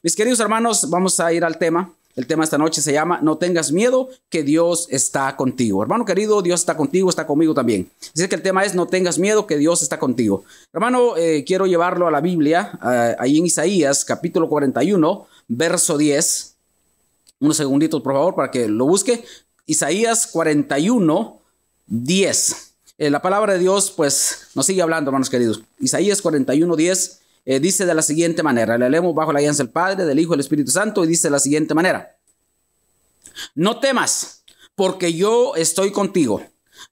Mis queridos hermanos, vamos a ir al tema. El tema esta noche se llama No tengas miedo, que Dios está contigo. Hermano querido, Dios está contigo, está conmigo también. Así que el tema es No tengas miedo, que Dios está contigo. Hermano, eh, quiero llevarlo a la Biblia, eh, ahí en Isaías, capítulo 41, verso 10. Unos segunditos, por favor, para que lo busque. Isaías 41, 10. Eh, la palabra de Dios, pues, nos sigue hablando, hermanos queridos. Isaías 41, 10 eh, dice de la siguiente manera, le leemos bajo la alianza del Padre, del Hijo y del Espíritu Santo, y dice de la siguiente manera, no temas, porque yo estoy contigo,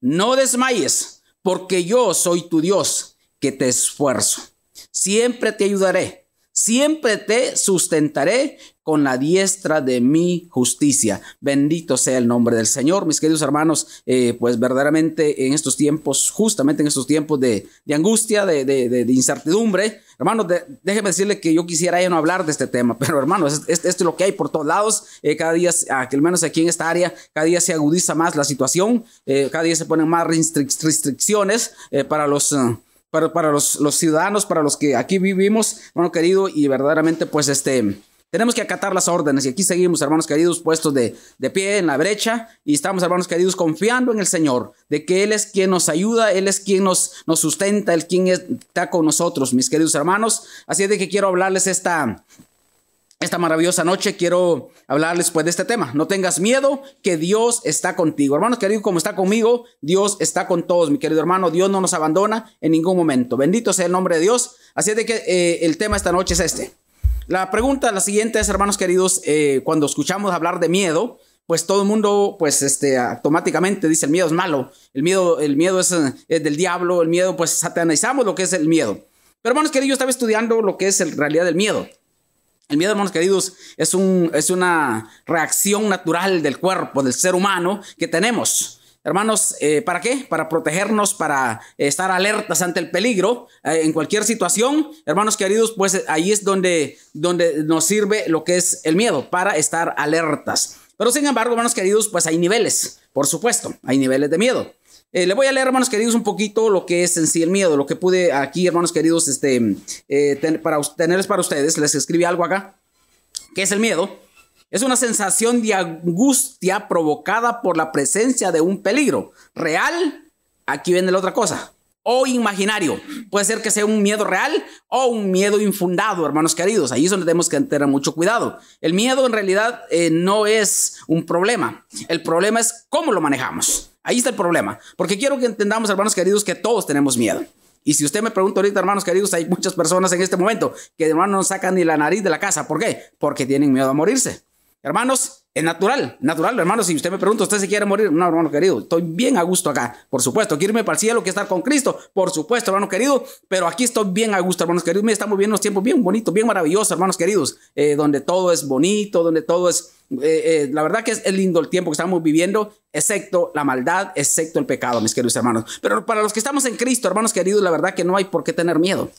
no desmayes, porque yo soy tu Dios, que te esfuerzo, siempre te ayudaré, siempre te sustentaré con la diestra de mi justicia. Bendito sea el nombre del Señor, mis queridos hermanos, eh, pues verdaderamente en estos tiempos, justamente en estos tiempos de, angustia, de, incertidumbre, hermanos, déjeme decirle que yo quisiera ya no hablar de este tema, pero hermanos, esto es lo que hay por todos lados, eh, cada día, al menos aquí en esta área, cada día se agudiza más la situación, eh, cada día se ponen más restricciones para los... para, para los, ciudadanos, para los que aquí vivimos, hermano querido, y verdaderamente pues este, tenemos que acatar las órdenes y aquí seguimos, hermanos queridos, puestos de, pie en la brecha y estamos, hermanos queridos, confiando en el Señor, de que Él es quien nos ayuda, Él es quien nos, nos sustenta, Él quien está con nosotros, mis queridos hermanos. Así es de que quiero hablarles esta, esta maravillosa noche quiero hablarles pues de este tema. No tengas miedo, que Dios está contigo. Hermanos queridos, como está conmigo, Dios está con todos, mi querido hermano. Dios no nos abandona en ningún momento. Bendito sea el nombre de Dios. Así es de que eh, el tema esta noche es este. La pregunta, la siguiente es, hermanos queridos, eh, cuando escuchamos hablar de miedo, pues todo el mundo, pues, este, automáticamente dice el miedo es malo, el miedo, el miedo es, es, del diablo, el miedo, pues, satanizamos lo que es el miedo. Pero, hermanos queridos, yo estaba estudiando lo que es en realidad del miedo. El miedo, hermanos queridos, es, un, es una reacción natural del cuerpo, del ser humano que tenemos. Hermanos, eh, ¿para qué? Para protegernos, para estar alertas ante el peligro eh, en cualquier situación. Hermanos queridos, pues ahí es donde, donde nos sirve lo que es el miedo, para estar alertas. Pero sin embargo, hermanos queridos, pues hay niveles, por supuesto, hay niveles de miedo. Eh, le voy a leer, hermanos queridos, un poquito lo que es en sí el miedo, lo que pude aquí, hermanos queridos, este, para tenerles para ustedes. Les escribí algo acá. ¿Qué es el miedo? Es una sensación de angustia provocada por la presencia de un peligro real. Aquí viene la otra cosa. O imaginario. Puede ser que sea un miedo real o un miedo infundado, hermanos queridos. Ahí es donde tenemos que tener mucho cuidado. El miedo en realidad eh, no es un problema. El problema es cómo lo manejamos. Ahí está el problema. Porque quiero que entendamos, hermanos queridos, que todos tenemos miedo. Y si usted me pregunta ahorita, hermanos queridos, hay muchas personas en este momento que hermanos no sacan ni la nariz de la casa. ¿Por qué? Porque tienen miedo a morirse. Hermanos, es natural, natural, hermanos. Si usted me pregunta, ¿usted se quiere morir? No, hermano querido, estoy bien a gusto acá. Por supuesto, quiero irme para el cielo, que estar con Cristo. Por supuesto, hermano querido, pero aquí estoy bien a gusto, hermanos queridos. Me estamos viviendo unos tiempos bien bonitos, bien maravillosos, hermanos queridos, eh, donde todo es bonito, donde todo es. Eh, eh, la verdad que es lindo el tiempo que estamos viviendo, excepto la maldad, excepto el pecado, mis queridos hermanos. Pero para los que estamos en Cristo, hermanos queridos, la verdad que no hay por qué tener miedo.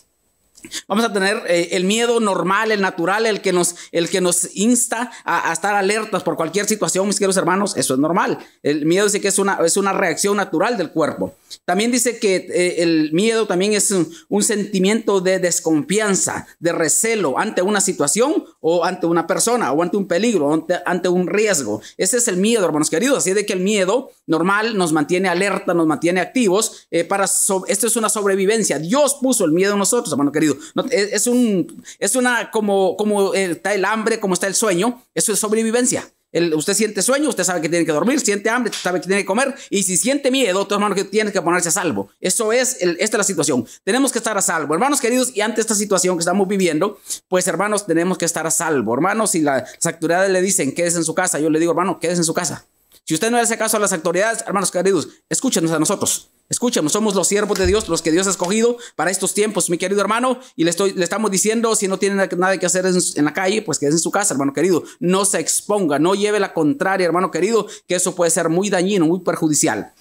Vamos a tener eh, el miedo normal, el natural, el que nos, el que nos insta a, estar alertas por cualquier situación, mis queridos hermanos. Eso es normal. El miedo dice que es una, es una reacción natural del cuerpo. También dice que eh, el miedo también es un, sentimiento de desconfianza, de recelo ante una situación o ante una persona o ante un peligro, ante, ante un riesgo. Ese es el miedo, hermanos queridos. Así de que el miedo normal nos mantiene alerta, nos mantiene activos. Eh, para esto es una sobrevivencia. Dios puso el miedo en nosotros, hermano querido. Es, un, es una como, como está el hambre, como está el sueño. Eso es sobrevivencia usted siente sueño, usted sabe que tiene que dormir, siente hambre, sabe que tiene que comer, y si siente miedo, todo hermano que tiene que ponerse a salvo. Eso es, esta es la situación. Tenemos que estar a salvo, hermanos queridos, y ante esta situación que estamos viviendo, pues hermanos, tenemos que estar a salvo. Hermanos, si las autoridades le dicen quédese en su casa, yo le digo, hermano, quédese en su casa. Si usted no hace caso a las autoridades, hermanos queridos, escúchenos a nosotros. Escúchenos, somos los siervos de Dios, los que Dios ha escogido para estos tiempos, mi querido hermano, y le, estoy, le estamos diciendo, si no tiene nada que hacer en, la calle, pues quédese en su casa, hermano querido. No se exponga, no lleve la contraria, hermano querido, que eso puede ser muy dañino, muy perjudicial.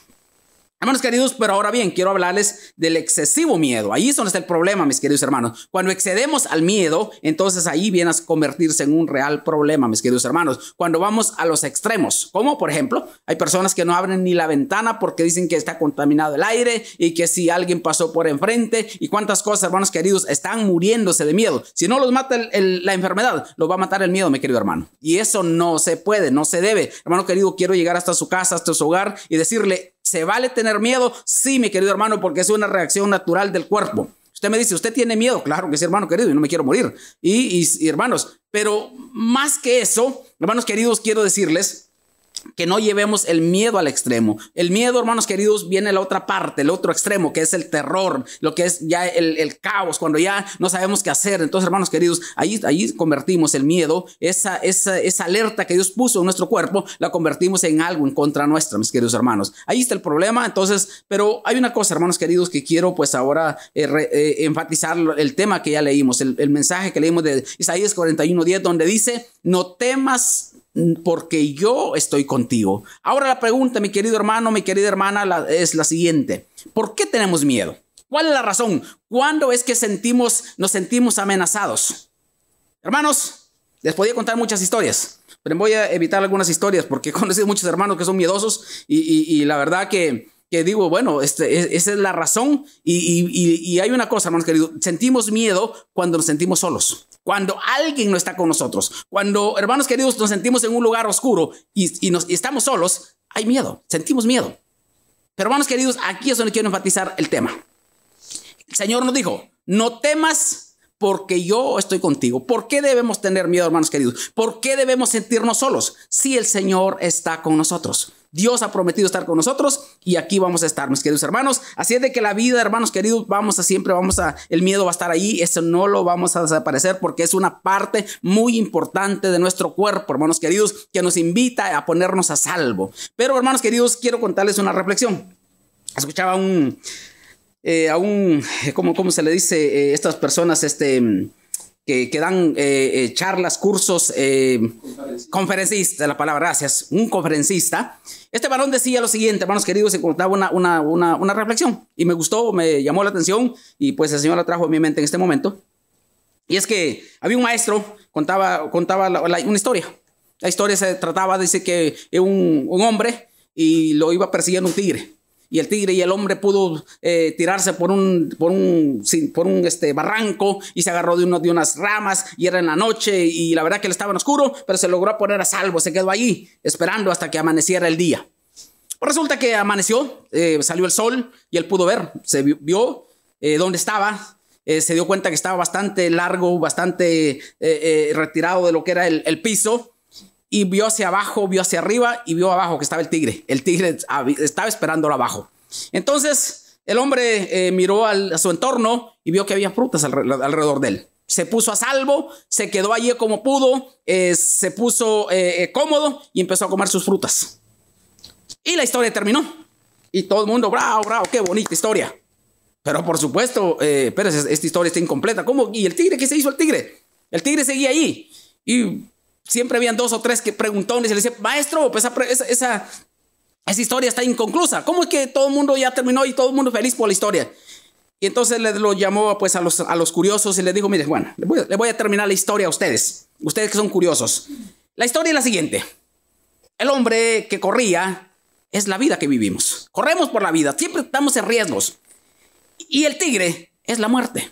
Hermanos queridos, pero ahora bien, quiero hablarles del excesivo miedo. Ahí es donde está el problema, mis queridos hermanos. Cuando excedemos al miedo, entonces ahí viene a convertirse en un real problema, mis queridos hermanos. Cuando vamos a los extremos, como por ejemplo, hay personas que no abren ni la ventana porque dicen que está contaminado el aire y que si alguien pasó por enfrente y cuántas cosas, hermanos queridos, están muriéndose de miedo. Si no los mata la enfermedad, los va a matar el miedo, mi querido hermano. Y eso no se puede, no se debe. Hermano querido, quiero llegar hasta su casa, hasta su hogar y decirle, ¿Se vale tener miedo? Sí, mi querido hermano, porque es una reacción natural del cuerpo. Usted me dice, ¿usted tiene miedo? Claro que sí, hermano querido, y no me quiero morir. Y, y hermanos, pero más que eso, hermanos queridos, quiero decirles que no llevemos el miedo al extremo. El miedo, hermanos queridos, viene la otra parte, el otro extremo, que es el terror, lo que es ya el, caos, cuando ya no sabemos qué hacer. Entonces, hermanos queridos, ahí, ahí convertimos el miedo, esa, esa, esa alerta que Dios puso en nuestro cuerpo, la convertimos en algo en contra nuestra, mis queridos hermanos. Ahí está el problema. Entonces, pero hay una cosa, hermanos queridos, que quiero pues ahora eh, eh, enfatizar el tema que ya leímos, el, el mensaje que leímos de Isaías 41.10, donde dice, no temas porque yo estoy contigo. Ahora la pregunta, mi querido hermano, mi querida hermana, es la siguiente. ¿Por qué tenemos miedo? ¿Cuál es la razón? ¿Cuándo es que sentimos, nos sentimos amenazados? Hermanos, les podía contar muchas historias, pero voy a evitar algunas historias porque he conocido muchos hermanos que son miedosos y la verdad que digo, bueno, este, esa es la razón. Y, hay una cosa, hermanos queridos, sentimos miedo cuando nos sentimos solos, cuando alguien no está con nosotros, cuando, hermanos queridos, nos sentimos en un lugar oscuro y, nos, estamos solos, hay miedo, sentimos miedo. Pero, hermanos queridos, aquí es donde quiero enfatizar el tema. El Señor nos dijo, no temas porque yo estoy contigo. ¿Por qué debemos tener miedo, hermanos queridos? ¿Por qué debemos sentirnos solos si el Señor está con nosotros? Dios ha prometido estar con nosotros y aquí vamos a estar, mis queridos hermanos. Así es de que la vida, hermanos queridos, vamos a siempre, vamos a, el miedo va a estar ahí, eso no lo vamos a desaparecer porque es una parte muy importante de nuestro cuerpo, hermanos queridos, que nos invita a ponernos a salvo. Pero, hermanos queridos, quiero contarles una reflexión. Escuchaba un, eh, a un, ¿cómo, ¿cómo, se le dice? Eh, estas personas, este que, dan eh, eh, charlas, cursos, eh, la palabra, gracias, un conferencista. Este varón decía lo siguiente, hermanos queridos, se contaba una, una, una, reflexión y me gustó, me llamó la atención y pues el Señor la trajo a mi mente en este momento. Y es que había un maestro, contaba, contaba una historia. La historia se trataba, dice que un, un hombre y lo iba persiguiendo un tigre y el tigre y el hombre pudo eh, tirarse por un, por un, por un este, barranco y se agarró de, uno, de unas ramas y era en la noche y la verdad que él estaba en oscuro, pero se logró poner a salvo, se quedó allí esperando hasta que amaneciera el día. Resulta que amaneció, eh, salió el sol y él pudo ver, se vio, eh, dónde estaba, se dio cuenta que estaba bastante largo, bastante retirado de lo que era el, el piso y vio hacia abajo, vio hacia arriba y vio abajo que estaba el tigre. El tigre estaba esperándolo abajo. Entonces el hombre eh, miró a su entorno y vio que había frutas alrededor de él. Se puso a salvo, se quedó allí como pudo, eh, se puso eh, cómodo y empezó a comer sus frutas. Y la historia terminó. Y todo el mundo, bravo, bravo, qué bonita historia. Pero por supuesto, pero esta historia está incompleta. ¿Cómo? ¿Y el tigre? ¿Qué se hizo el tigre? El tigre seguía ahí. Y siempre habían dos o tres que preguntones y le decían, maestro, pues esa, esa, esa, historia está inconclusa. ¿Cómo es que todo el mundo ya terminó y todo el mundo feliz por la historia? Y entonces le lo llamó pues a los, a los curiosos y le dijo, mire, bueno, voy, le voy a terminar la historia a ustedes, ustedes que son curiosos. La historia es la siguiente. El hombre que corría es la vida que vivimos. Corremos por la vida, siempre estamos en riesgos. Y el tigre es la muerte.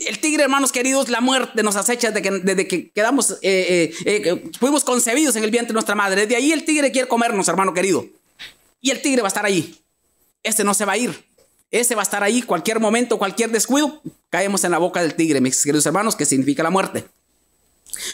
El tigre, hermanos queridos, la muerte nos acecha desde que, desde que quedamos, eh, eh, eh, fuimos concebidos en el vientre de nuestra madre. Desde ahí el tigre quiere comernos, hermano querido. Y el tigre va a estar ahí. Ese no se va a ir. Ese va a estar ahí. Cualquier momento, cualquier descuido, caemos en la boca del tigre, mis queridos hermanos, que significa la muerte.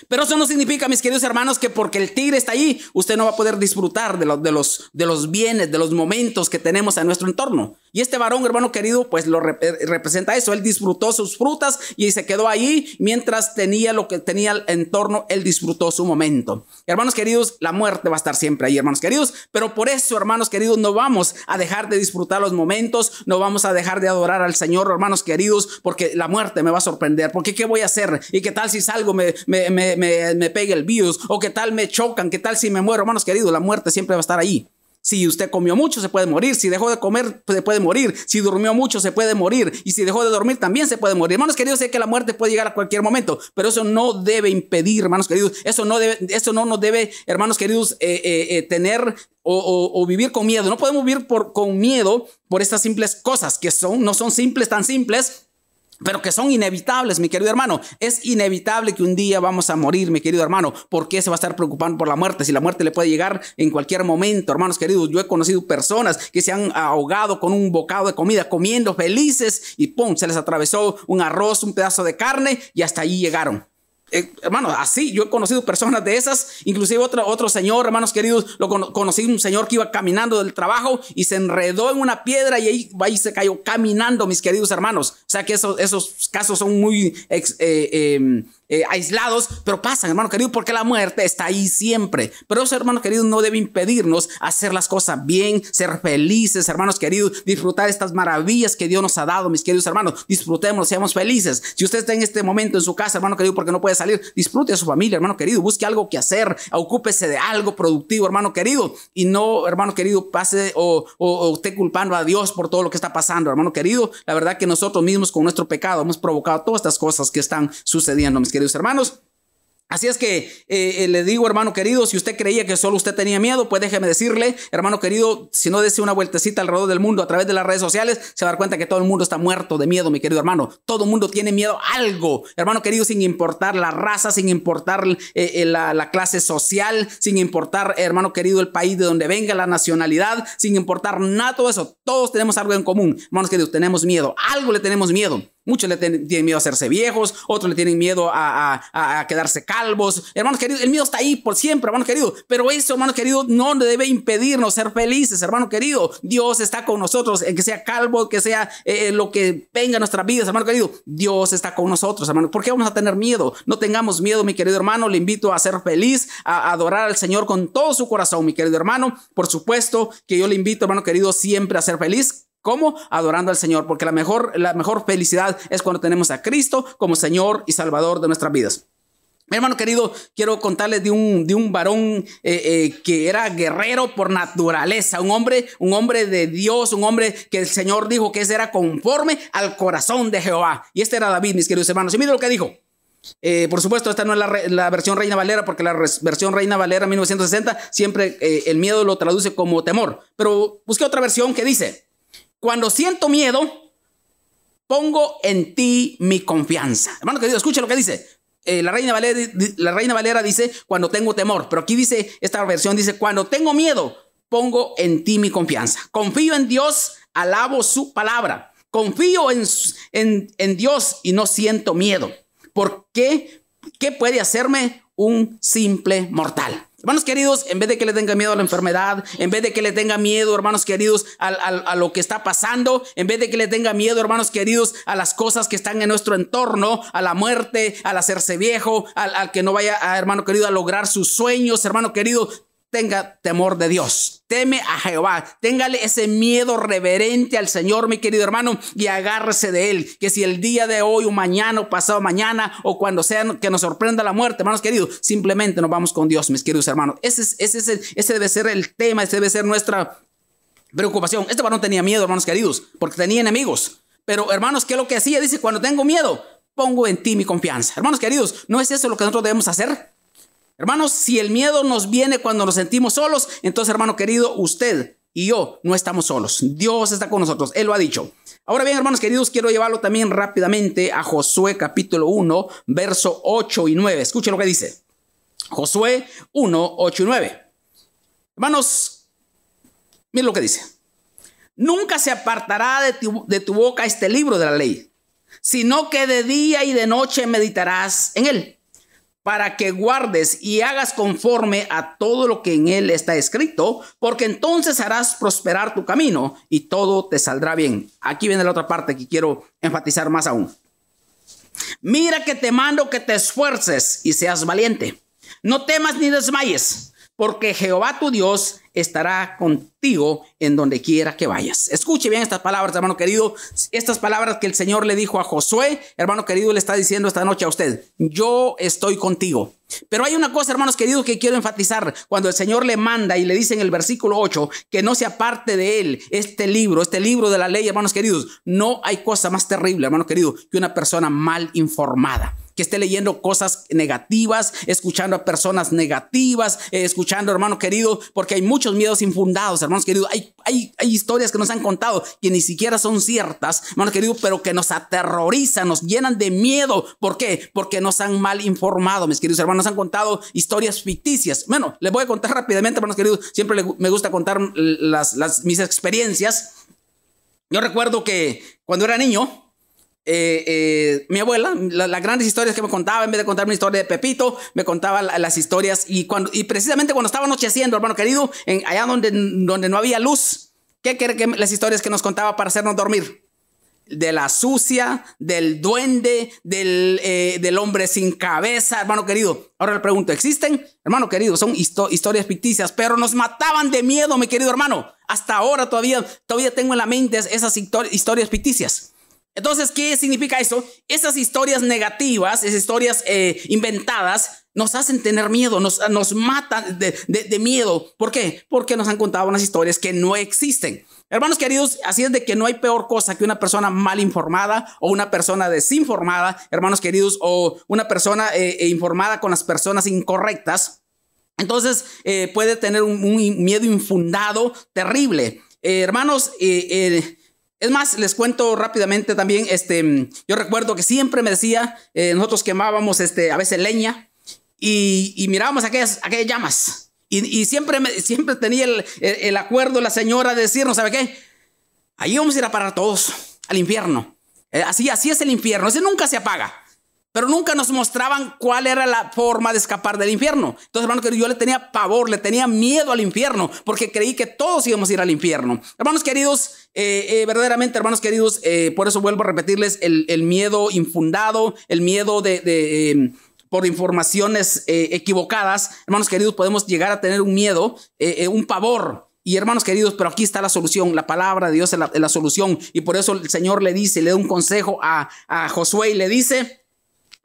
Pero eso no significa, mis queridos hermanos, que porque el tigre está ahí, usted no va a poder disfrutar de, de, los, de los bienes, de los momentos que tenemos en nuestro entorno. Y este varón, hermano querido, pues lo eh, representa eso. Él disfrutó sus frutas y se quedó ahí mientras tenía lo que tenía el entorno, él disfrutó su momento. Hermanos queridos, la muerte va a estar siempre ahí, hermanos queridos. Pero por eso, hermanos queridos, no vamos a dejar de disfrutar los momentos, no vamos a dejar de adorar al Señor, hermanos queridos, porque la muerte me va a sorprender. Porque ¿qué voy a hacer? ¿Y qué tal si salgo, me, me, me, me, me pegue el virus? ¿O qué tal me chocan? ¿Qué tal si me muero? Hermanos queridos, la muerte siempre va a estar ahí. Si usted comió mucho, se puede morir. Si dejó de comer, se puede morir. Si durmió mucho, se puede morir. Y si dejó de dormir, también se puede morir. Hermanos queridos, sé que la muerte puede llegar a cualquier momento, pero eso no debe impedir, hermanos queridos, eso no, debe, eso no nos debe, hermanos queridos, eh, eh, eh, tener o, vivir con miedo. No podemos vivir por, con miedo por estas simples cosas que son, no son simples, tan simples, pero que son inevitables, mi querido hermano. Es inevitable que un día vamos a morir, mi querido hermano. ¿Por qué se va a estar preocupando por la muerte? Si la muerte le puede llegar en cualquier momento, hermanos queridos. Yo he conocido personas que se han ahogado con un bocado de comida, comiendo felices y ¡pum! Se les atravesó un arroz, un pedazo de carne y hasta ahí llegaron. Eh, hermano, así yo he conocido personas de esas, inclusive otro, otro señor, hermanos queridos, lo conocí un señor que iba caminando del trabajo y se enredó en una piedra y ahí, ahí se cayó caminando, mis queridos hermanos. O sea que esos, casos son muy eh, em, eh, aislados, pero pasan, hermano querido, porque la muerte está ahí siempre. Pero eso, hermano querido, no debe impedirnos hacer las cosas bien, ser felices, hermanos queridos, disfrutar estas maravillas que Dios nos ha dado, mis queridos hermanos. Disfrutemos, seamos felices. Si usted está en este momento en su casa, hermano querido, porque no puede salir, disfrute a su familia, hermano querido, busque algo que hacer, ocúpese de algo productivo, hermano querido, y no, hermano querido, pase o, o, esté culpando a Dios por todo lo que está pasando, hermano querido. La verdad que nosotros mismos con nuestro pecado hemos provocado todas estas cosas que están sucediendo, mis queridos hermanos. Así es que eh, eh, le digo, hermano querido, si usted creía que solo usted tenía miedo, pues déjeme decirle, hermano querido, si no desea una vueltecita alrededor del mundo a través de las redes sociales, se va a dar cuenta que todo el mundo está muerto de miedo, mi querido hermano. Todo el mundo tiene miedo a algo, hermano querido, sin importar la raza, sin importar eh, la, la, clase social, sin importar, hermano querido, el país de donde venga, la nacionalidad, sin importar nada, todo eso. Todos tenemos algo en común, hermanos queridos, tenemos miedo, algo le tenemos miedo. Muchos le tienen miedo a hacerse viejos, otros le tienen miedo a, quedarse calvos. Hermanos queridos, el miedo está ahí por siempre, hermano querido. Pero eso, hermano querido, no debe impedirnos ser felices, hermano querido. Dios está con nosotros, que sea calvo, que sea eh, lo que venga en nuestras vidas, hermano querido. Dios está con nosotros, hermano. ¿Por qué vamos a tener miedo? No tengamos miedo, mi querido hermano. Le invito a ser feliz, a adorar al Señor con todo su corazón, mi querido hermano. Por supuesto que yo le invito, hermano querido, siempre a ser feliz ¿Cómo? Adorando al Señor, porque la mejor, la mejor felicidad es cuando tenemos a Cristo como Señor y Salvador de nuestras vidas. Mi hermano querido, quiero contarles de un, de un varón eh, eh, que era guerrero por naturaleza, un hombre, un hombre de Dios, un hombre que el Señor dijo que ese era conforme al corazón de Jehová. Y este era David, mis queridos hermanos. Y mire lo que dijo. Eh, por supuesto, esta no es la, la, versión Reina Valera, porque la versión Reina Valera 1960 siempre el miedo lo traduce como temor. Pero busqué otra versión que dice, cuando siento miedo, pongo en ti mi confianza. Hermano querido, escuche lo que dice. Eh, la, Reina Valera, la Reina Valera dice cuando tengo temor, pero aquí dice, esta versión dice, cuando tengo miedo, pongo en ti mi confianza. Confío en Dios, alabo su palabra. Confío en, en, en Dios y no siento miedo. ¿Por qué? ¿Qué puede hacerme un simple mortal? Hermanos queridos, en vez de que le tenga miedo a la enfermedad, en vez de que le tenga miedo, hermanos queridos, a, lo que está pasando, en vez de que le tenga miedo, hermanos queridos, a las cosas que están en nuestro entorno, a la muerte, al hacerse viejo, al, al que no vaya, a, hermano querido, a lograr sus sueños, hermano querido, tenga temor de Dios. Teme a Jehová. Téngale ese miedo reverente al Señor, mi querido hermano, y agárrese de él. Que si el día de hoy o mañana o pasado mañana o cuando sea que nos sorprenda la muerte, hermanos queridos, simplemente nos vamos con Dios, mis queridos hermanos. Ese, ese, ese debe ser el tema, ese debe ser nuestra preocupación. Este varón tenía miedo, hermanos queridos, porque tenía enemigos. Pero hermanos, ¿qué es lo que hacía? Dice, cuando tengo miedo, pongo en ti mi confianza. Hermanos queridos, ¿no es eso lo que nosotros debemos hacer? Hermanos, si el miedo nos viene cuando nos sentimos solos, entonces hermano querido, usted y yo no estamos solos. Dios está con nosotros. Él lo ha dicho. Ahora bien, hermanos queridos, quiero llevarlo también rápidamente a Josué capítulo 1, verso 8 y 9. Escuche lo que dice. Josué 1, 8 y 9. Hermanos, miren lo que dice. Nunca se apartará de tu boca este libro de la ley, sino que de día y de noche meditarás en él para que guardes y hagas conforme a todo lo que en él está escrito, porque entonces harás prosperar tu camino y todo te saldrá bien. Aquí viene la otra parte que quiero enfatizar más aún. Mira que te mando que te esfuerces y seas valiente. No temas ni desmayes, porque Jehová tu Dios estará contigo en donde quiera que vayas. Escuche bien estas palabras, hermano querido. Estas palabras que el Señor le dijo a Josué, hermano querido, le está diciendo esta noche a usted, yo estoy contigo. Pero hay una cosa, hermanos queridos, que quiero enfatizar. Cuando el Señor le manda y le dice en el versículo 8 que no se aparte de él este libro, este libro de la ley, hermanos queridos, no hay cosa más terrible, hermano querido, que una persona mal informada que esté leyendo cosas negativas, escuchando a personas negativas, eh, escuchando, hermano querido, porque hay muchos miedos infundados, hermanos queridos. Hay, hay, hay historias que nos han contado que ni siquiera son ciertas, hermano querido, pero que nos aterrorizan, nos llenan de miedo. ¿Por qué? Porque nos han mal informado, mis queridos hermanos. Nos han contado historias ficticias. Bueno, les voy a contar rápidamente, hermanos queridos. Siempre me gusta contar las, mis experiencias. Yo recuerdo que cuando era niño, eh, eh, mi abuela, las grandes historias que me contaba, en vez de contarme una historia de Pepito, me contaba las historias y, cuando, y precisamente cuando estaba anocheciendo, hermano querido, en, allá donde, donde no había luz, ¿qué cree que las historias que nos contaba para hacernos dormir? De la sucia, del duende, del, eh, del hombre sin cabeza, hermano querido. Ahora le pregunto, ¿existen? Hermano querido, son historias ficticias, pero nos mataban de miedo, mi querido hermano. Hasta ahora todavía, todavía tengo en la mente esas historias ficticias. Entonces, ¿qué significa eso? Esas historias negativas, esas historias eh, inventadas, nos hacen tener miedo, nos, nos matan de, de, miedo. ¿Por qué? Porque nos han contado unas historias que no existen. Hermanos queridos, así es de que no hay peor cosa que una persona mal informada o una persona desinformada, hermanos queridos, o una persona eh, eh, informada con las personas incorrectas. Entonces puede tener un, miedo infundado terrible. hermanos, es más, les cuento rápidamente también, este, yo recuerdo que siempre me decía, eh, nosotros quemábamos este, a veces leña y, mirábamos aquellas, aquellas llamas. Y, siempre, siempre tenía el, el, acuerdo la señora de decirnos, ¿sabe qué? Ahí vamos a ir a parar todos al infierno. Eh, así, así es el infierno, ese nunca se apaga pero nunca nos mostraban cuál era la forma de escapar del infierno. Entonces, hermanos queridos, yo le tenía pavor, le tenía miedo al infierno, porque creí que todos íbamos a ir al infierno. Hermanos queridos, eh, eh, verdaderamente, hermanos queridos, eh, por eso vuelvo a repetirles el, miedo infundado, el miedo de... Em, por informaciones equivocadas, hermanos queridos, podemos llegar a tener un miedo, un pavor, y hermanos queridos, pero aquí está la solución. La palabra de Dios es la, solución. Y por eso el Señor le dice, le da un consejo a Josué y le dice,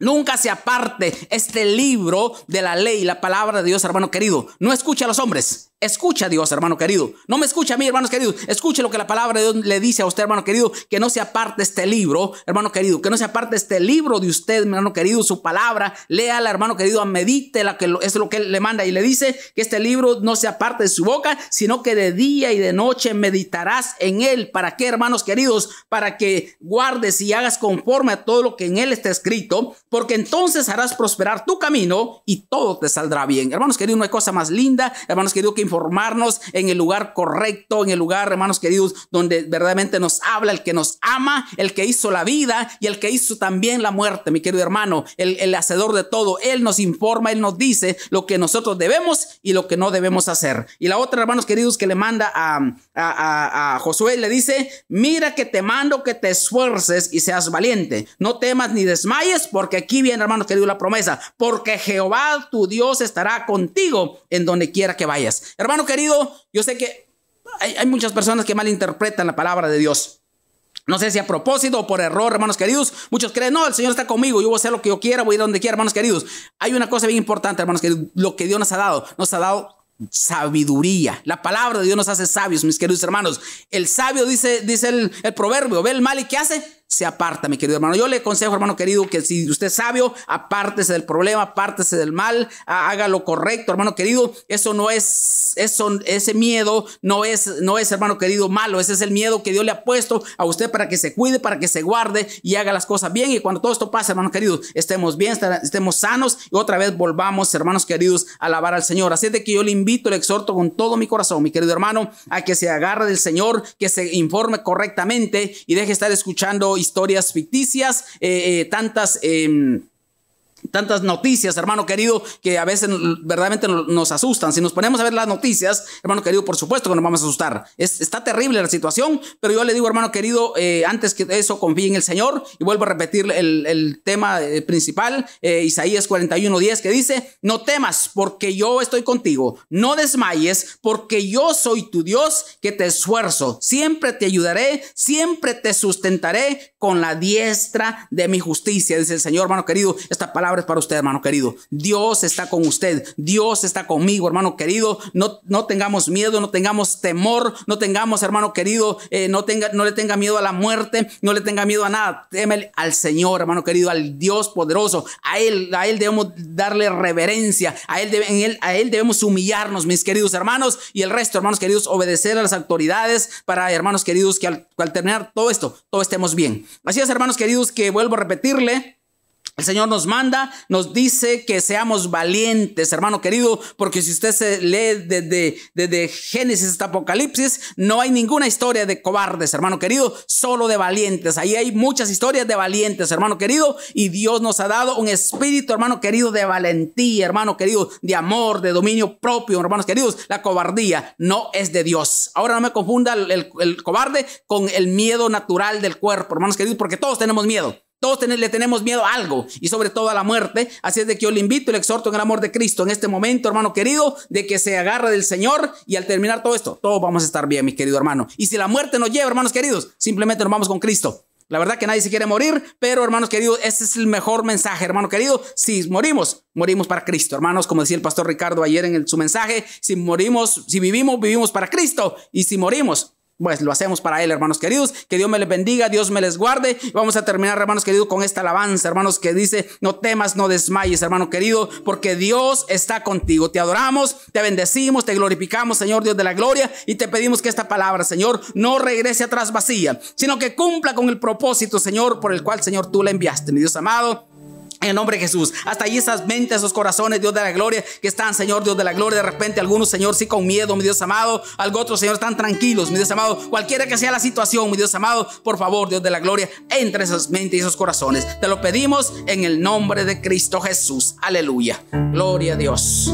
Nunca se aparte este libro de la ley, la palabra de Dios, hermano querido. No escucha a los hombres, Escucha a Dios, hermano querido. No me escucha a mí, hermanos queridos. Escuche lo que la palabra de Dios le dice a usted, hermano querido. Que no se aparte este libro, hermano querido. Que no se aparte este libro de usted, hermano querido. Su palabra. Léala, hermano querido. Medite la que es lo que él le manda. Y le dice que este libro no se aparte de su boca, sino que de día y de noche meditarás en él. ¿Para qué, hermanos queridos? Para que guardes y hagas conforme a todo lo que en él está escrito. Porque entonces harás prosperar tu camino y todo te saldrá bien. Hermanos queridos, no hay cosa más linda, hermanos queridos, que formarnos en el lugar correcto, en el lugar, hermanos queridos, donde verdaderamente nos habla el que nos ama, el que hizo la vida y el que hizo también la muerte, mi querido hermano, el, el hacedor de todo. Él nos informa, Él nos dice lo que nosotros debemos y lo que no debemos hacer. Y la otra, hermanos queridos, que le manda a, a, a, Josué, le dice, mira que te mando que te esfuerces y seas valiente. No temas ni desmayes, porque aquí viene, hermanos queridos, la promesa, porque Jehová tu Dios estará contigo en donde quiera que vayas. Hermano querido, yo sé que hay, muchas personas que malinterpretan la palabra de Dios. No sé si a propósito o por error, hermanos queridos. Muchos creen, no, el Señor está conmigo, yo voy a hacer lo que yo quiera, voy a ir donde quiera, hermanos queridos. Hay una cosa bien importante, hermanos queridos, lo que Dios nos ha dado. Nos ha dado sabiduría. La palabra de Dios nos hace sabios, mis queridos hermanos. El sabio dice, dice el, el proverbio, ve el mal y ¿qué hace? Se aparta, mi querido hermano. Yo le aconsejo, hermano querido, que si usted es sabio, apártese del problema, apártese del mal, haga lo correcto, hermano querido. Eso no es, eso, ese miedo no es, no es, hermano querido, malo. Ese es el miedo que Dios le ha puesto a usted para que se cuide, para que se guarde y haga las cosas bien. Y cuando todo esto pase, hermano querido, estemos bien, estemos sanos y otra vez volvamos, hermanos queridos, a alabar al Señor. Así es de que yo le invito, le exhorto con todo mi corazón, mi querido hermano, a que se agarre del Señor, que se informe correctamente y deje estar escuchando historias ficticias, eh, eh, tantas... Tantas noticias, hermano querido, que a veces verdaderamente nos asustan. Si nos ponemos a ver las noticias, hermano querido, por supuesto que nos vamos a asustar. Es, está terrible la situación, pero yo le digo, hermano querido, eh, antes que eso, confíe en el Señor. Y vuelvo a repetir el, el tema eh, principal, eh, Isaías 41:10, que dice, no temas porque yo estoy contigo. No desmayes porque yo soy tu Dios que te esfuerzo. Siempre te ayudaré, siempre te sustentaré con la diestra de mi justicia, dice el Señor, hermano querido. Esta palabra para usted, hermano querido. Dios está con usted. Dios está conmigo, hermano querido. No, no tengamos miedo, no tengamos temor, no tengamos, hermano querido, eh, no, tenga, no le tenga miedo a la muerte, no le tenga miedo a nada. Teme al Señor, hermano querido, al Dios poderoso. A Él, a Él debemos darle reverencia. A Él, a él debemos humillarnos, mis queridos hermanos. Y el resto, hermanos queridos, obedecer a las autoridades para, hermanos queridos, que al, al terminar todo esto, todo estemos bien. Así es, hermanos queridos, que vuelvo a repetirle. El Señor nos manda, nos dice que seamos valientes, hermano querido, porque si usted se lee desde, desde, Génesis hasta Apocalipsis, no hay ninguna historia de cobardes, hermano querido, solo de valientes. Ahí hay muchas historias de valientes, hermano querido, y Dios nos ha dado un espíritu, hermano querido, de valentía, hermano querido, de amor, de dominio propio, hermanos queridos. La cobardía no es de Dios. Ahora no me confunda el, el cobarde con el miedo natural del cuerpo, hermanos queridos, porque todos tenemos miedo. Todos le tenemos miedo a algo y sobre todo a la muerte. Así es de que yo le invito y le exhorto en el amor de Cristo en este momento, hermano querido, de que se agarre del Señor y al terminar todo esto, todos vamos a estar bien, mi querido hermano. Y si la muerte nos lleva, hermanos queridos, simplemente nos vamos con Cristo. La verdad que nadie se quiere morir, pero hermanos queridos, ese es el mejor mensaje, hermano querido. Si morimos, morimos para Cristo. Hermanos, como decía el pastor Ricardo ayer en su mensaje, si morimos, si vivimos, vivimos para Cristo. Y si morimos, pues lo hacemos para Él, hermanos queridos. Que Dios me les bendiga, Dios me les guarde. Vamos a terminar, hermanos queridos, con esta alabanza, hermanos, que dice, no temas, no desmayes, hermano querido, porque Dios está contigo. Te adoramos, te bendecimos, te glorificamos, Señor Dios de la gloria, y te pedimos que esta palabra, Señor, no regrese atrás vacía, sino que cumpla con el propósito, Señor, por el cual, Señor, tú la enviaste. Mi Dios amado. En el nombre de Jesús. Hasta ahí esas mentes, esos corazones, Dios de la gloria, que están, Señor, Dios de la gloria. De repente, algunos, Señor, sí con miedo, mi Dios amado. Algo otros, Señor, están tranquilos, mi Dios amado. Cualquiera que sea la situación, mi Dios amado, por favor, Dios de la gloria, entre esas mentes y esos corazones. Te lo pedimos en el nombre de Cristo Jesús. Aleluya. Gloria a Dios.